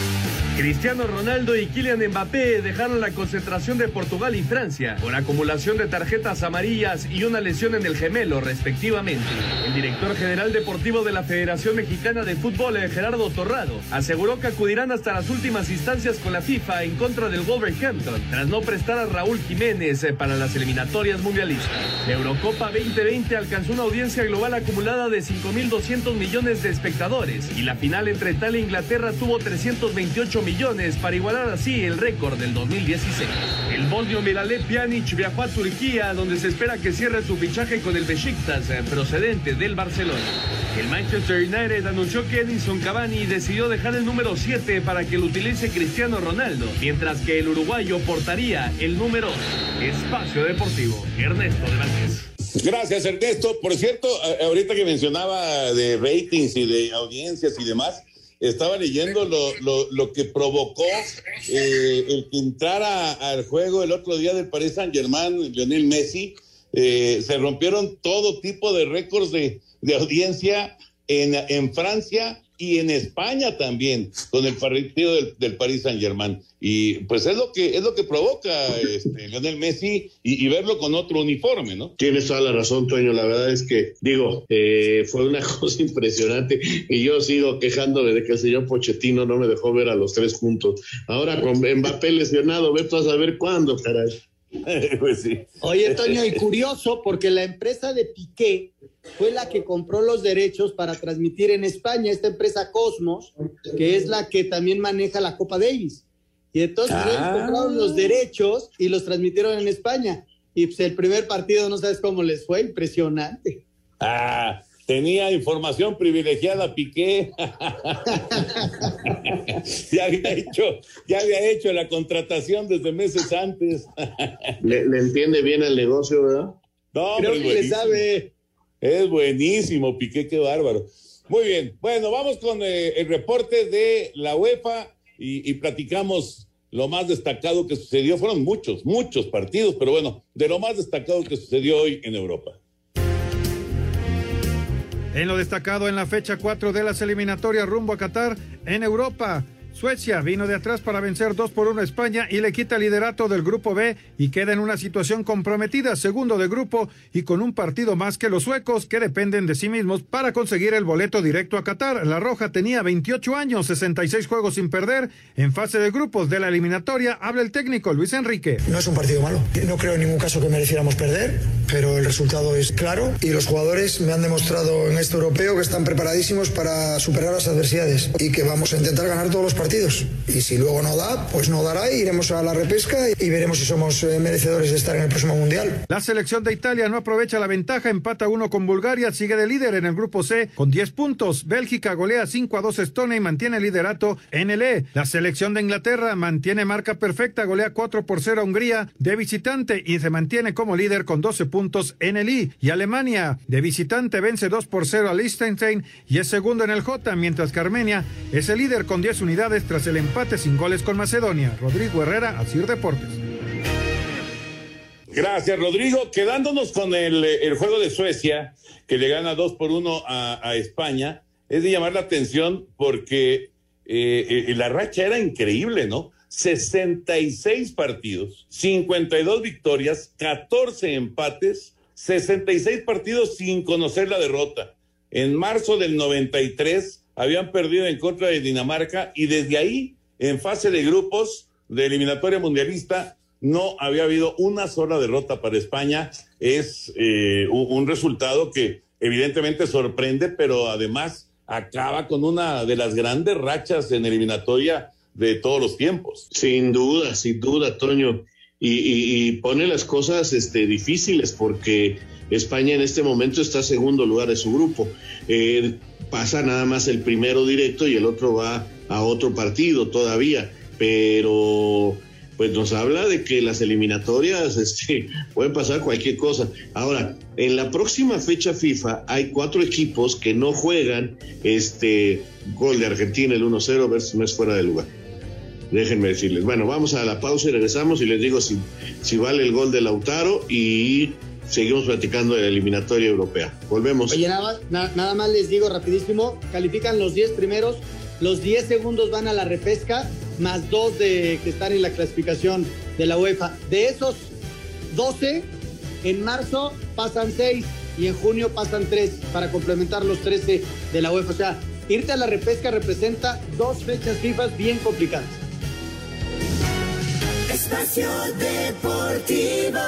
Cristiano Ronaldo y Kylian Mbappé dejaron la concentración de Portugal y Francia por acumulación de tarjetas amarillas y una lesión en el gemelo, respectivamente. El director general deportivo de la Federación Mexicana de Fútbol, Gerardo Torrado, aseguró que acudirán hasta las últimas instancias con la FIFA en contra del Wolverhampton, tras no prestar a Raúl Jiménez eh, para las eliminatorias mundialistas. La Eurocopa 2020 alcanzó una audiencia global acumulada de 5.200 millones de espectadores y la final entre Italia e Inglaterra tuvo 328 millones para igualar así el récord del 2016. El bosnio Miralem Pjanic viajó a Turquía donde se espera que cierre su fichaje con el Besiktas eh, procedente del Barcelona. El Manchester United anunció que Edinson Cavani decidió dejar el número 7 para que lo utilice Cristiano Ronaldo, mientras que el uruguayo portaría el número Espacio Deportivo. Ernesto de Valdés. Gracias, Ernesto. Por cierto, ahorita que mencionaba de ratings y de audiencias y demás, estaba leyendo lo, lo, lo que provocó eh, el que entrara al juego el otro día del Paris Saint Germain, Lionel Messi. Eh, se rompieron todo tipo de récords de, de audiencia en, en, Francia y en España también, con el partido del, del Paris Saint Germain. Y pues es lo que es lo que provoca este, Lionel Messi y, y, verlo con otro uniforme, ¿no? Tienes toda la razón, Toño. La verdad es que, digo, eh, fue una cosa impresionante y yo sigo quejándome de que el señor Pochettino no me dejó ver a los tres juntos. Ahora con Mbappé lesionado, ve tú a saber cuándo, caray. pues sí. Oye, Toño, y curioso, porque la empresa de Piqué fue la que compró los derechos para transmitir en España, esta empresa Cosmos, que es la que también maneja la Copa Davis. Y entonces ah. ellos compraron los derechos y los transmitieron en España. Y pues el primer partido, no sabes cómo les fue, impresionante. Ah, tenía información privilegiada Piqué. ya había hecho, ya había hecho la contratación desde meses antes. le, le, entiende bien el negocio, ¿verdad? No, Creo que le sabe. Es buenísimo, Piqué, qué bárbaro. Muy bien, bueno, vamos con eh, el reporte de la UEFA y, y, platicamos lo más destacado que sucedió. Fueron muchos, muchos partidos, pero bueno, de lo más destacado que sucedió hoy en Europa. En lo destacado en la fecha 4 de las eliminatorias rumbo a Qatar, en Europa. Suecia vino de atrás para vencer 2 por 1 a España y le quita el liderato del grupo B y queda en una situación comprometida, segundo de grupo y con un partido más que los suecos que dependen de sí mismos para conseguir el boleto directo a Qatar. La Roja tenía 28 años, 66 juegos sin perder. En fase de grupos de la eliminatoria habla el técnico Luis Enrique. No es un partido malo. No creo en ningún caso que mereciéramos perder, pero el resultado es claro y los jugadores me han demostrado en este europeo que están preparadísimos para superar las adversidades y que vamos a intentar ganar todos los partidos. Y si luego no da, pues no dará, iremos a la repesca y veremos si somos merecedores de estar en el próximo Mundial. La selección de Italia no aprovecha la ventaja, empata uno con Bulgaria, sigue de líder en el grupo C con 10 puntos. Bélgica golea 5 a 2 a Estonia y mantiene el liderato en el E. La selección de Inglaterra mantiene marca perfecta, golea 4 por 0 a Hungría de visitante y se mantiene como líder con 12 puntos en el I. Y Alemania de visitante vence 2 por 0 a Liechtenstein y es segundo en el J, mientras que Armenia es el líder con 10 unidades tras el empate sin goles con Macedonia. Rodrigo Herrera, Asir Deportes. Gracias, Rodrigo. Quedándonos con el, juego de Suecia, que le gana 2 por 1 a, a, España, es de llamar la atención porque eh, eh, la racha era increíble, ¿no? 66 partidos, 52 victorias, 14 empates, 66 partidos sin conocer la derrota. En marzo del 93 habían perdido en contra de Dinamarca y desde ahí, en fase de grupos de eliminatoria mundialista, no había habido una sola derrota para España. Es eh, un resultado que evidentemente sorprende, pero además acaba con una de las grandes rachas en eliminatoria de todos los tiempos. Sin duda, sin duda, Toño. Y, pone las cosas este, difíciles porque España en este momento está segundo lugar de su grupo. Eh, pasa nada más el primero directo y el otro va a otro partido todavía, pero pues nos habla de que las eliminatorias este, pueden pasar cualquier cosa. Ahora, en la próxima fecha FIFA hay cuatro equipos que no juegan este gol de Argentina, el 1-0, ver si no es fuera de lugar. Déjenme decirles. Bueno, vamos a la pausa y regresamos y les digo si, si vale el gol de Lautaro y seguimos platicando de la eliminatoria europea. Volvemos. Oye, nada más, na, nada más les digo rapidísimo, califican los 10 primeros, los 10 segundos van a la repesca, más dos de que están en la clasificación de la UEFA. De esos 12, en marzo pasan 6 y en junio pasan 3 para complementar los 13 de la UEFA. O sea, irte a la repesca representa dos fechas FIFA bien complicadas. Espacio Deportivo.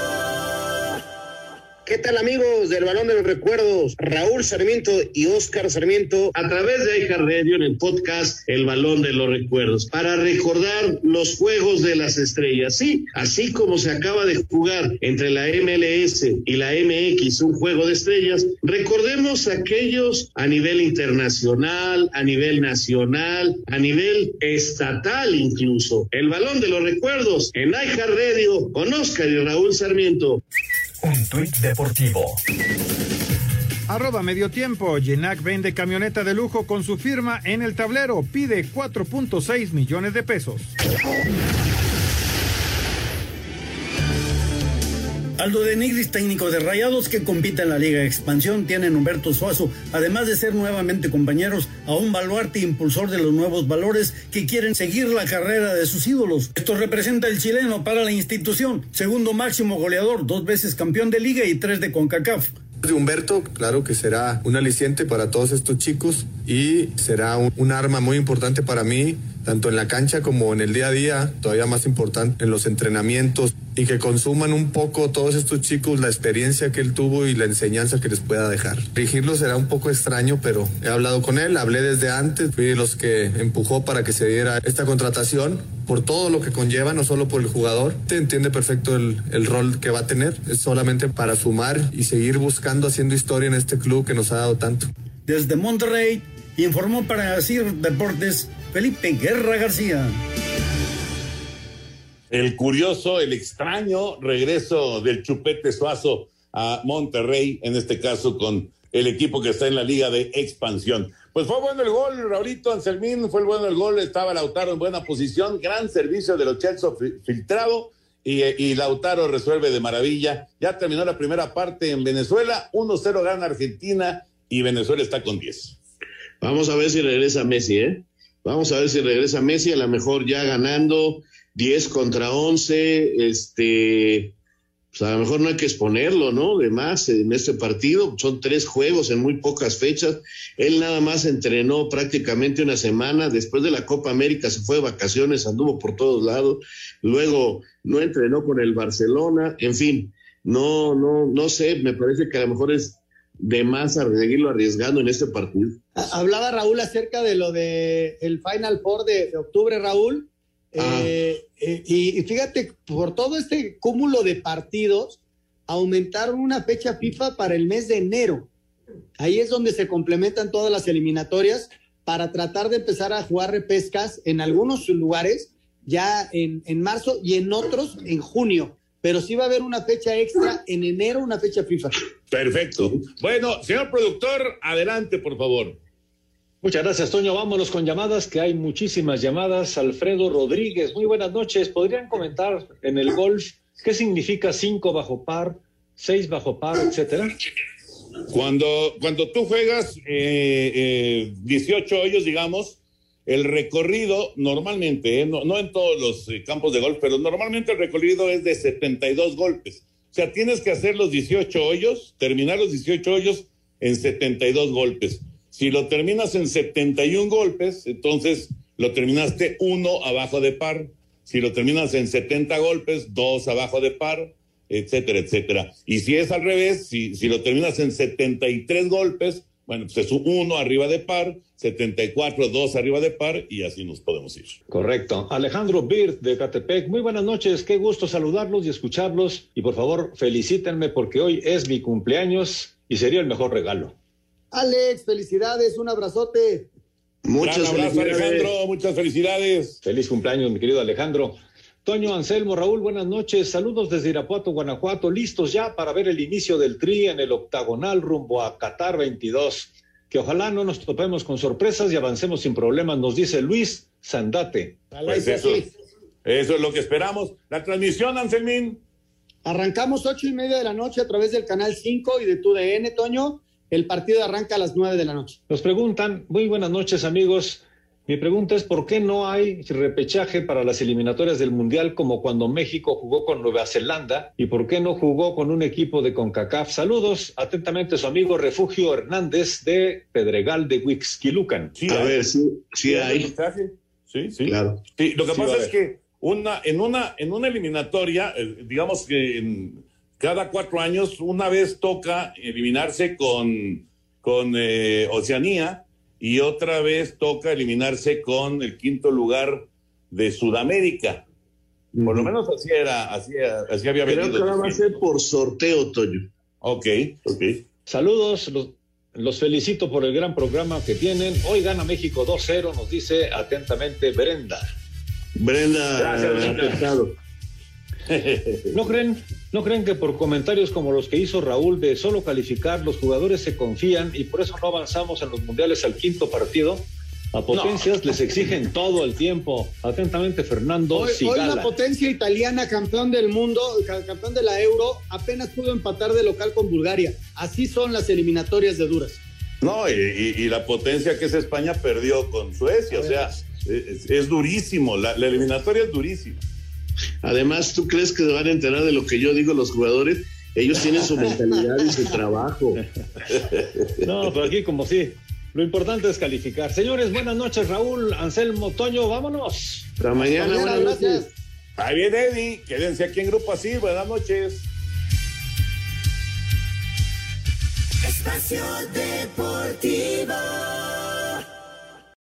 ¿Qué tal amigos del Balón de los Recuerdos? Raúl Sarmiento y Oscar Sarmiento a través de Aija Radio en el podcast El Balón de los Recuerdos para recordar los Juegos de las Estrellas. Sí, así como se acaba de jugar entre la MLS y la MX un juego de estrellas, recordemos aquellos a nivel internacional, a nivel nacional, a nivel estatal incluso. El Balón de los Recuerdos en Aija Radio con Oscar y Raúl Sarmiento. Un tuit deportivo. Arroba medio tiempo. Yenac vende camioneta de lujo con su firma en el tablero. Pide 4.6 millones de pesos. Aldo de Nigris, técnico de Rayados que compite en la Liga de Expansión, tienen Humberto Suazo, además de ser nuevamente compañeros, a un baluarte impulsor de los nuevos valores que quieren seguir la carrera de sus ídolos. Esto representa el chileno para la institución, segundo máximo goleador, dos veces campeón de Liga y tres de CONCACAF de Humberto, claro que será un aliciente para todos estos chicos y será un, un, arma muy importante para mí, tanto en la cancha como en el día a día, todavía más importante en los entrenamientos y que consuman un poco todos estos chicos la experiencia que él tuvo y la enseñanza que les pueda dejar. Dirigirlo será un poco extraño, pero he hablado con él, hablé desde antes, fui de los que empujó para que se diera esta contratación por todo lo que conlleva, no solo por el jugador. Te entiende perfecto el, el, rol que va a tener. Es solamente para sumar y seguir buscando, haciendo historia en este club que nos ha dado tanto. Desde Monterrey, informó para CIR Deportes Felipe Guerra García. El curioso, el extraño regreso del Chupete Suazo a Monterrey, en este caso con el equipo que está en la liga de expansión. Pues fue bueno el gol, Raurito Anselmín, fue el bueno el gol, estaba Lautaro en buena posición, gran servicio de los Chelsea filtrado y, y, Lautaro resuelve de maravilla. Ya terminó la primera parte en Venezuela, 1-0 gana Argentina y Venezuela está con 10. Vamos a ver si regresa Messi, ¿eh? Vamos a ver si regresa Messi, a lo mejor ya ganando 10 contra 11, este pues a lo mejor no hay que exponerlo, ¿no? De más en este partido, son tres juegos en muy pocas fechas. Él nada más entrenó prácticamente una semana, después de la Copa América se fue de vacaciones, anduvo por todos lados, luego no entrenó con el Barcelona, en fin, no, no, no sé, me parece que a lo mejor es de más a seguirlo arriesgando en este partido. Hablaba Raúl acerca de lo de el Final Four de, de octubre, Raúl. Ah. Eh, eh, y, y, fíjate, por todo este cúmulo de partidos, aumentaron una fecha FIFA para el mes de enero. Ahí es donde se complementan todas las eliminatorias para tratar de empezar a jugar repescas en algunos lugares ya en, en marzo y en otros en junio. Pero sí va a haber una fecha extra en enero, una fecha FIFA. Perfecto. Bueno, señor productor, adelante, por favor. Muchas gracias, Toño. Vámonos con llamadas, que hay muchísimas llamadas. Alfredo Rodríguez, muy buenas noches. ¿Podrían comentar en el golf qué significa cinco bajo par, seis bajo par, etcétera? Cuando, cuando tú juegas eh, eh, 18 hoyos, digamos, el recorrido normalmente, eh, no, en todos los eh, campos de golf, pero normalmente el recorrido es de 72 golpes. O sea, tienes que hacer los 18 hoyos, terminar los 18 hoyos en 72 golpes. Si lo terminas en 71 golpes, entonces lo terminaste uno abajo de par. Si lo terminas en 70 golpes, dos abajo de par, etcétera, etcétera. Y si es al revés, si, si lo terminas en 73 golpes, bueno, pues es uno arriba de par, 74, dos arriba de par y así nos podemos ir. Correcto. Alejandro Birt de Catepec, muy buenas noches, qué gusto saludarlos y escucharlos y por favor felicítenme porque hoy es mi cumpleaños y sería el mejor regalo. Alex, felicidades, un abrazote. Muchas Gran abrazo, Alejandro, muchas felicidades. Feliz cumpleaños, mi querido Alejandro. Toño Anselmo, Raúl, buenas noches. Saludos desde Irapuato, Guanajuato, listos ya para ver el inicio del tri en el octagonal rumbo a Qatar 22. Que ojalá no nos topemos con sorpresas y avancemos sin problemas, nos dice Luis Sandate. Pues eso, eso es lo que esperamos. La transmisión, Anselmín. Arrancamos ocho y media de la noche a través del canal 5 y de TUDN, Toño. El partido arranca a las nueve de la noche. Nos preguntan, muy buenas noches amigos. Mi pregunta es, ¿por qué no hay repechaje para las eliminatorias del Mundial como cuando México jugó con Nueva Zelanda? ¿Y por qué no jugó con un equipo de CONCACAF? Saludos, atentamente su amigo Refugio Hernández de Pedregal de Huixquilucan. Sí, a ver, sí, sí hay. Sí, sí. Claro. Sí, lo que sí, pasa es que una, en, una, en una eliminatoria, eh, digamos que en, cada cuatro años, una vez toca eliminarse con, con eh, Oceanía y otra vez toca eliminarse con el quinto lugar de Sudamérica. Por lo menos así era, así, así había Creo venido. Creo que va a ser por sorteo, Toño. Ok, ok. Saludos, los, los, felicito por el gran programa que tienen. Hoy gana México 2-0, nos dice atentamente Brenda. Brenda, Gracias, ¿No creen, ¿No creen que por comentarios como los que hizo Raúl de solo calificar, los jugadores se confían y por eso no avanzamos en los mundiales al quinto partido? A potencias les exigen todo el tiempo. Atentamente, Fernando Hoy, la potencia italiana, campeón del mundo, ca- campeón de la Euro, apenas pudo empatar de local con Bulgaria. Así son las eliminatorias de duras. No, y, y- y la potencia que es España perdió con Suecia, o sea, es, es durísimo, la, la eliminatoria es durísima. Además, ¿tú crees que se van a enterar de lo que yo digo los jugadores? Ellos tienen su mentalidad y su trabajo. No, pero aquí como sí. Lo importante es calificar. Señores, buenas noches, Raúl, Anselmo, Toño, vámonos. Hasta mañana, buenas noches. Ahí viene Eddie, quédense aquí en Grupo Así, buenas noches. Espacio Deportivo.